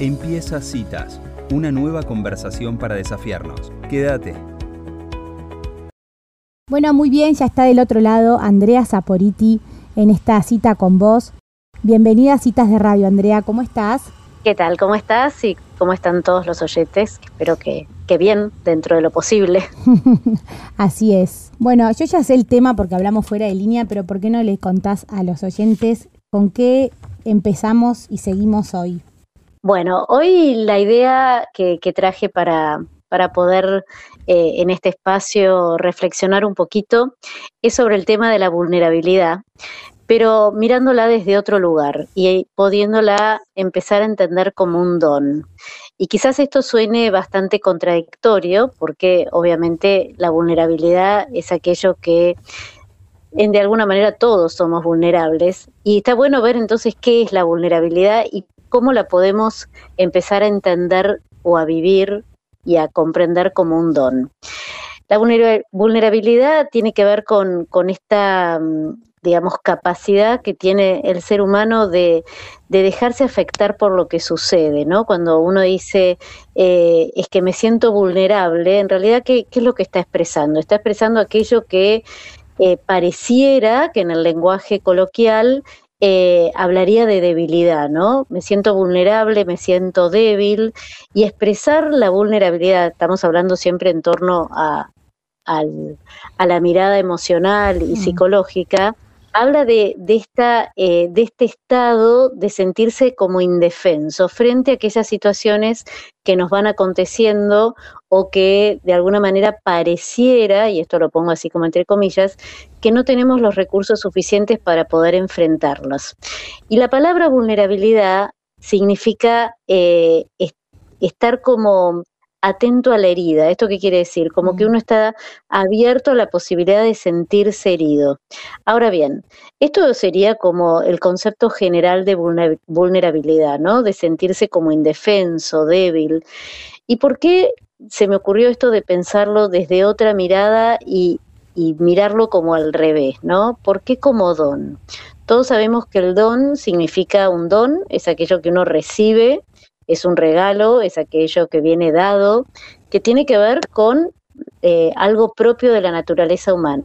Empieza Citas, una nueva conversación para desafiarnos. Quédate. Bueno, muy bien, ya está del otro lado Andrea Saporiti en esta cita con vos. Bienvenida a Citas de Radio, Andrea, ¿cómo estás? ¿Qué tal? ¿Cómo estás? Y cómo están todos los oyentes. Espero que, que bien, dentro de lo posible. Así es. Bueno, yo ya sé el tema porque hablamos fuera de línea, pero ¿por qué no le contás a los oyentes con qué empezamos y seguimos hoy? Bueno, hoy la idea que, traje para, para poder eh, en este espacio reflexionar un poquito es sobre el tema de la vulnerabilidad, pero mirándola desde otro lugar y pudiéndola empezar a entender como un don. Y quizás esto suene bastante contradictorio, porque obviamente la vulnerabilidad es aquello que en, de alguna manera todos somos vulnerables. Y está bueno ver entonces qué es la vulnerabilidad y cómo la podemos empezar a entender o a vivir y a comprender como un don. La vulnerabilidad tiene que ver con, esta, mm, digamos, capacidad que tiene el ser humano de, dejarse afectar por lo que sucede, ¿no? Cuando uno dice, eh, es que me siento vulnerable, en realidad, ¿qué, es lo que está expresando? Está expresando aquello que eh, pareciera que en el lenguaje coloquial eh, hablaría de debilidad, ¿no? Me siento vulnerable, me siento débil y expresar la vulnerabilidad, estamos hablando siempre en torno a, la mirada emocional y mm. psicológica, habla de, esta, eh, de este estado de sentirse como indefenso frente a aquellas situaciones que nos van aconteciendo o que de alguna manera pareciera, y esto lo pongo así como entre comillas, que no tenemos los recursos suficientes para poder enfrentarlos. Y la palabra vulnerabilidad significa eh, estar como atento a la herida. ¿Esto qué quiere decir? Como que mm. uno está abierto a la posibilidad de sentirse herido. Ahora bien, esto sería como el concepto general de vulnerabilidad, ¿no? De sentirse como indefenso, débil. ¿Y por qué se me ocurrió esto de pensarlo desde otra mirada y, y mirarlo como al revés, ¿no? ¿Por qué como don? Todos sabemos que el don significa un don, es aquello que uno recibe es un regalo, es aquello que viene dado, que tiene que ver con eh, algo propio de la naturaleza humana.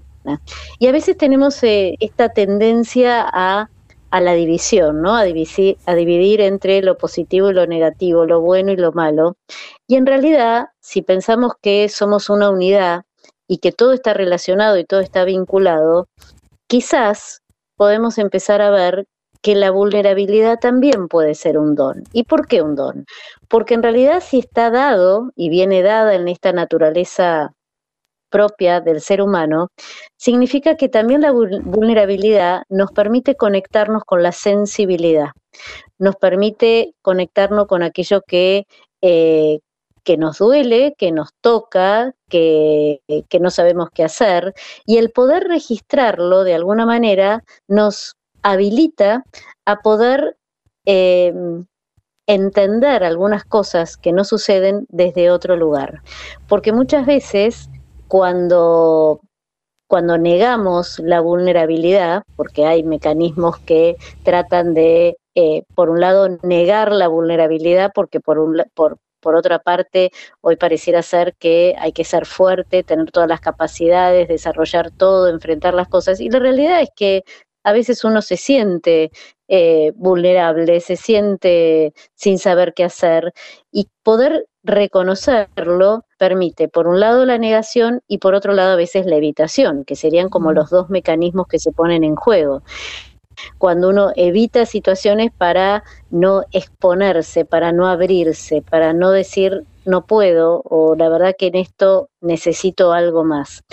Y a veces tenemos eh, esta tendencia a, la división, ¿no? A a dividir entre lo positivo y lo negativo, lo bueno y lo malo. Y en realidad, si pensamos que somos una unidad y que todo está relacionado y todo está vinculado, quizás podemos empezar a ver que la vulnerabilidad también puede ser un don. ¿Y por qué un don? Porque en realidad si está dado y viene dada en esta naturaleza propia del ser humano, significa que también la vulnerabilidad nos permite conectarnos con la sensibilidad, nos permite conectarnos con aquello que, eh, que nos duele, que nos toca, que, que no sabemos qué hacer, y el poder registrarlo de alguna manera nos habilita a poder eh, entender algunas cosas que no suceden desde otro lugar. Porque muchas veces cuando, cuando negamos la vulnerabilidad, porque hay mecanismos que tratan de, eh, por un lado, negar la vulnerabilidad, porque por, un, por, por otra parte, hoy pareciera ser que hay que ser fuerte, tener todas las capacidades, desarrollar todo, enfrentar las cosas. Y la realidad es que a veces uno se siente eh, vulnerable, se siente sin saber qué hacer y poder reconocerlo permite, por un lado, la negación y por otro lado, a veces la evitación, que serían como los dos mecanismos que se ponen en juego. Cuando uno evita situaciones para no exponerse, para no abrirse, para no decir no puedo o la verdad que en esto necesito algo más.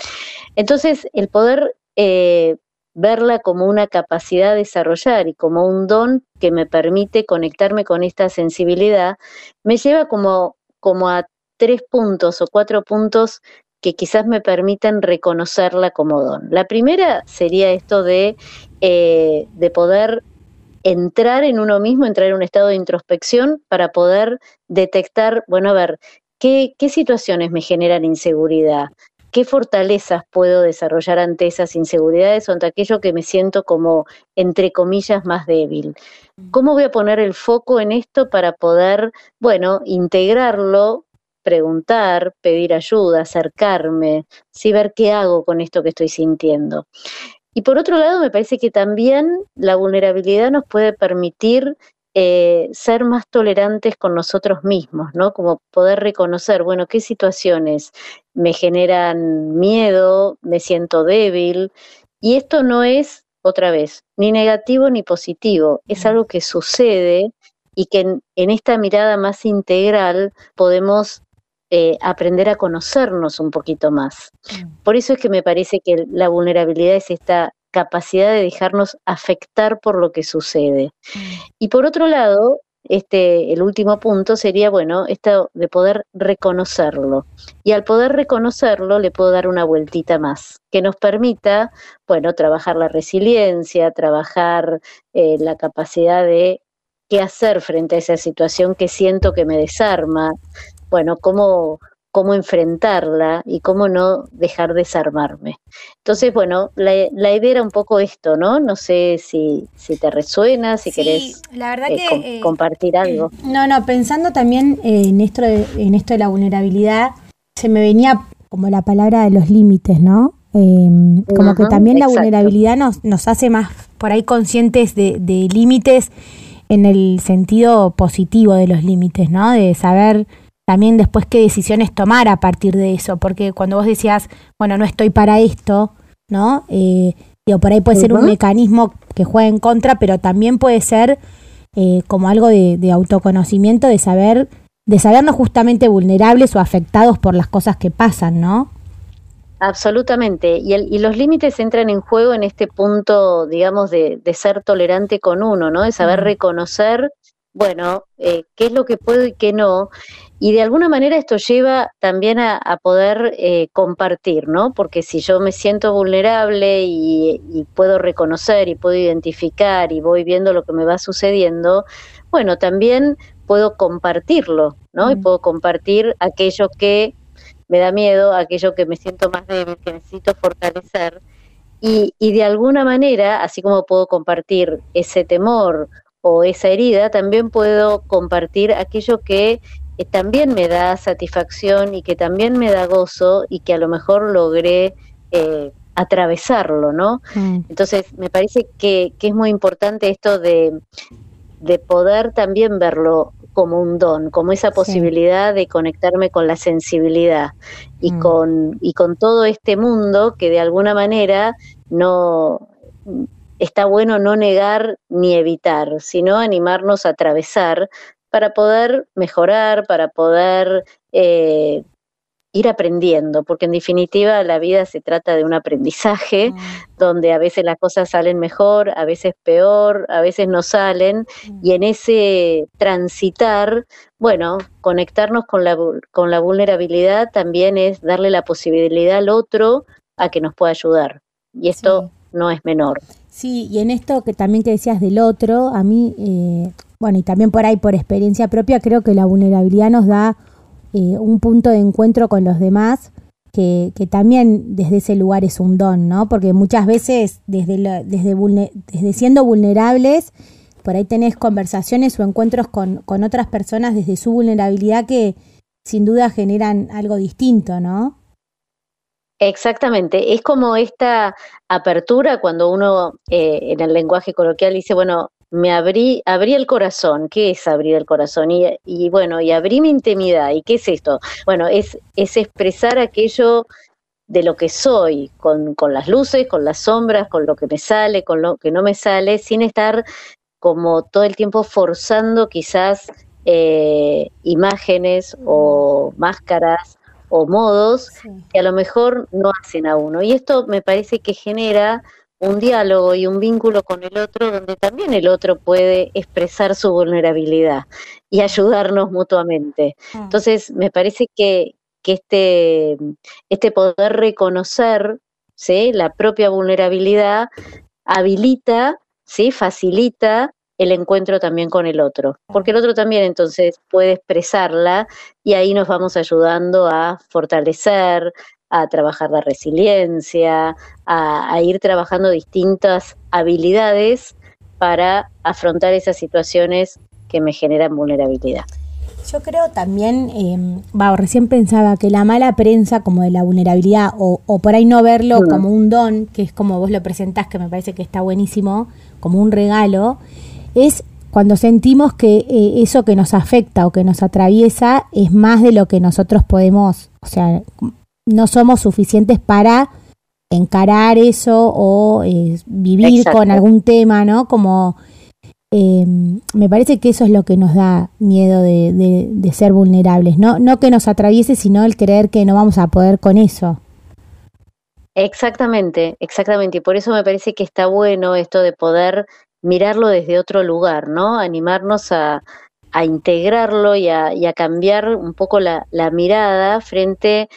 Entonces, el poder eh, verla como una capacidad de desarrollar y como un don que me permite conectarme con esta sensibilidad, me lleva como, como a tres puntos o cuatro puntos que quizás me permitan reconocerla como don. La primera sería esto de, eh, de poder entrar en uno mismo, entrar en un estado de introspección para poder detectar, bueno, a ver, ¿qué, qué situaciones me generan inseguridad? Qué fortalezas puedo desarrollar ante esas inseguridades o ante aquello que me siento como, entre comillas, más débil. Mm. ¿Cómo voy a poner el foco en esto para poder, bueno, integrarlo, preguntar, pedir ayuda, acercarme, sí ver qué hago con esto que estoy sintiendo? Y por otro lado, me parece que también la vulnerabilidad nos puede permitir eh, ser más tolerantes con nosotros mismos, ¿no? Como poder reconocer, bueno, qué situaciones me generan miedo, me siento débil. Y esto no es, otra vez, ni negativo ni positivo, es algo que sucede y que en, esta mirada más integral podemos eh, aprender a conocernos un poquito más. Por eso es que me parece que la vulnerabilidad es esta capacidad de dejarnos afectar por lo que sucede. Mm. Y por otro lado, este, el último punto sería, bueno, esto de poder reconocerlo. Y al poder reconocerlo, le puedo dar una vueltita más, que nos permita, bueno, trabajar la resiliencia, trabajar eh, la capacidad de qué hacer frente a esa situación que siento que me desarma, bueno, cómo, cómo enfrentarla y cómo no dejar desarmarme. Entonces, bueno, la, idea era un poco esto, ¿no? No sé si, si te resuena, si querés la verdad eh, que, eh, compartir algo. No, no, pensando también en, esto de, en esto de la vulnerabilidad, se me venía como la palabra de los límites, ¿no? Em, como que también la vulnerabilidad nos, nos hace más por ahí conscientes de, de límites en el sentido positivo de los límites, ¿no? De saber también después qué decisiones tomar a partir de eso, porque cuando vos decías, bueno, no estoy para esto, ¿no? Eh, digo, por ahí puede ser un mecanismo que juega en contra, pero también puede ser eh, como algo de, autoconocimiento, de saber, de sabernos justamente vulnerables o afectados por las cosas que pasan, ¿no? Absolutamente. Y, el, y los límites entran en juego en este punto, digamos, de, de ser tolerante con uno, ¿no? De saber reconocer, bueno, eh, qué es lo que puedo y qué no. Y de alguna manera esto lleva también a, poder eh, compartir, ¿no? Porque si yo me siento vulnerable y, puedo reconocer y puedo identificar y voy viendo lo que me va sucediendo, bueno, también puedo compartirlo, ¿no? Y mm. puedo compartir aquello que me da miedo, aquello que me siento más débil, que necesito fortalecer. Y, y de alguna manera, así como puedo compartir ese temor o esa herida, también puedo compartir aquello que que también me da satisfacción y que también me da gozo y que a lo mejor logré eh, atravesarlo, ¿no? Mm. Entonces, me parece que, es muy importante esto de, poder también verlo como un don, como esa posibilidad de conectarme con la sensibilidad y, mm. con, y con todo este mundo que de alguna manera no está bueno no negar ni evitar, sino animarnos a atravesar para poder mejorar, para poder eh, ir aprendiendo, porque en definitiva la vida se trata de un aprendizaje mm. donde a veces las cosas salen mejor, a veces peor, a veces no salen, mm. y en ese transitar, bueno, conectarnos con la, con la vulnerabilidad también es darle la posibilidad al otro a que nos pueda ayudar, y esto no es menor. Sí, y en esto que también que decías del otro, a mí eh, bueno, y también por ahí, por experiencia propia, creo que la vulnerabilidad nos da eh, un punto de encuentro con los demás que, también desde ese lugar es un don, ¿no? Porque muchas veces desde, desde, desde siendo vulnerables, por ahí tenés conversaciones o encuentros con, con otras personas desde su vulnerabilidad que sin duda generan algo distinto, ¿no? Exactamente, es como esta apertura cuando uno eh, en el lenguaje coloquial dice, bueno, me abrí, abrí el corazón. ¿Qué es abrir el corazón? Y, y, bueno, y abrí mi intimidad. ¿Y qué es esto? Bueno, es, es expresar aquello de lo que soy, con, con las luces, con las sombras, con lo que me sale, con lo que no me sale, sin estar como todo el tiempo forzando quizás eh, imágenes o máscaras o modos que a lo mejor no hacen a uno. Y esto me parece que genera un diálogo y un vínculo con el otro donde también el otro puede expresar su vulnerabilidad y ayudarnos mutuamente. Mm. Entonces, me parece que, que este, este poder reconocer ¿sí? la propia vulnerabilidad habilita, ¿sí? facilita el encuentro también con el otro, porque el otro también entonces puede expresarla y ahí nos vamos ayudando a fortalecer, a trabajar la resiliencia, a, ir trabajando distintas habilidades para afrontar esas situaciones que me generan vulnerabilidad. Yo creo también, eh, recién pensaba que la mala prensa como de la vulnerabilidad o, por ahí no verlo mm. como un don, que es como vos lo presentás, que me parece que está buenísimo, como un regalo, es cuando sentimos que eh, eso que nos afecta o que nos atraviesa es más de lo que nosotros podemos, o sea, no somos suficientes para encarar eso o eh, vivir con algún tema, ¿no? Como eh, me parece que eso es lo que nos da miedo de, de, ser vulnerables, ¿no? No que nos atraviese, sino el creer que no vamos a poder con eso. Exactamente, exactamente. Y por eso me parece que está bueno esto de poder mirarlo desde otro lugar, ¿no? Animarnos a, a integrarlo y a, y a, cambiar un poco la, la mirada frente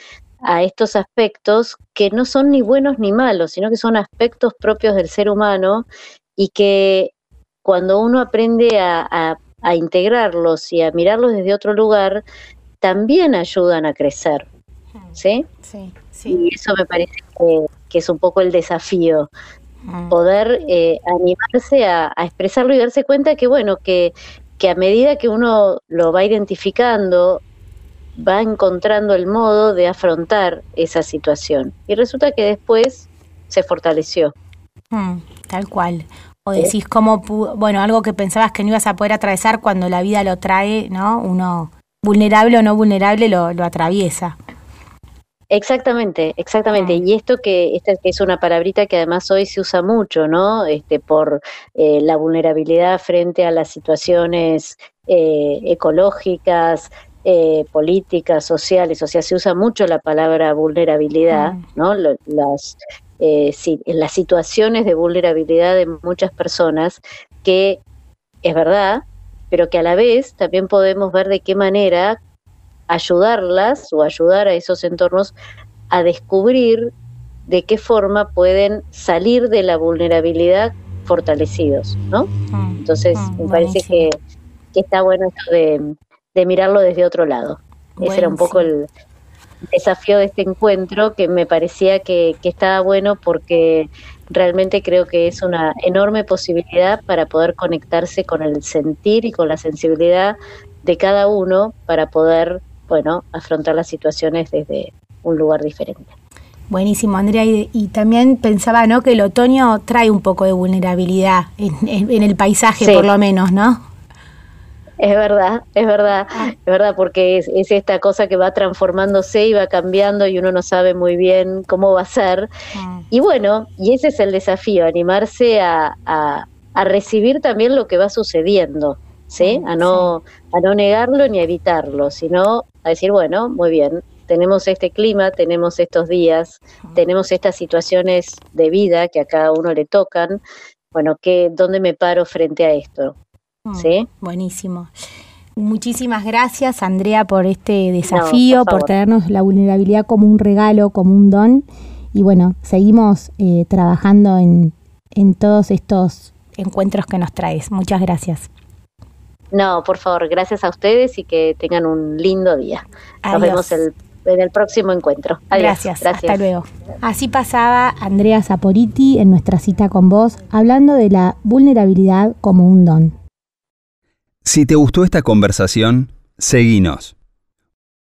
a estos aspectos que no son ni buenos ni malos, sino que son aspectos propios del ser humano y que cuando uno aprende a, integrarlos y a mirarlos desde otro lugar, también ayudan a crecer. ¿Sí? Sí, sí. Y eso me parece que, es un poco el desafío, poder eh, animarse a, expresarlo y darse cuenta que, bueno, que, que a medida que uno lo va identificando, va encontrando el modo de afrontar esa situación. Y resulta que después se fortaleció. Mm, tal cual. O decís cómo, bueno, algo que pensabas que no ibas a poder atravesar cuando la vida lo trae, ¿no? Uno, vulnerable o no vulnerable, lo, lo atraviesa. Exactamente, exactamente. Mm. Y esto que esta es una palabrita que además hoy se usa mucho, ¿no? Este, por eh, la vulnerabilidad frente a las situaciones eh, ecológicas, eh, políticas, sociales, o sea, se usa mucho la palabra vulnerabilidad, mm. ¿no? Las, eh, las situaciones de vulnerabilidad de muchas personas, que es verdad, pero que a la vez también podemos ver de qué manera ayudarlas o ayudar a esos entornos a descubrir de qué forma pueden salir de la vulnerabilidad fortalecidos, ¿no? Mm. Entonces, mm, me parece que, que, está bueno esto de, de mirarlo desde otro lado. Ese era un poco el desafío de este encuentro que me parecía que, que estaba bueno porque realmente creo que es una enorme posibilidad para poder conectarse con el sentir y con la sensibilidad de cada uno para poder, bueno, afrontar las situaciones desde un lugar diferente. Buenísimo, Andrea. Y, también pensaba, ¿no? Que el otoño trae un poco de vulnerabilidad en, el paisaje, por lo menos, ¿no? Es verdad, es verdad, ah. es verdad, porque es, esta cosa que va transformándose y va cambiando y uno no sabe muy bien cómo va a ser. Ah. Y bueno, y ese es el desafío, animarse a, a, recibir también lo que va sucediendo, ¿sí? A no, a no negarlo ni a evitarlo, sino a decir, bueno, muy bien, tenemos este clima, tenemos estos días, tenemos estas situaciones de vida que a cada uno le tocan. Bueno, ¿qué, ¿dónde me paro frente a esto? Mm, sí. Buenísimo. Muchísimas gracias, Andrea, por este desafío, por, tenernos la vulnerabilidad como un regalo, como un don. Y bueno, seguimos eh, trabajando en, en todos estos encuentros que nos traes. Muchas gracias. No, por favor, gracias a ustedes y que tengan un lindo día. Nos vemos en el próximo encuentro. Gracias, gracias, hasta luego. Así pasaba Andrea Saporiti en nuestra cita con vos, hablando de la vulnerabilidad como un don. Si te gustó esta conversación, seguinos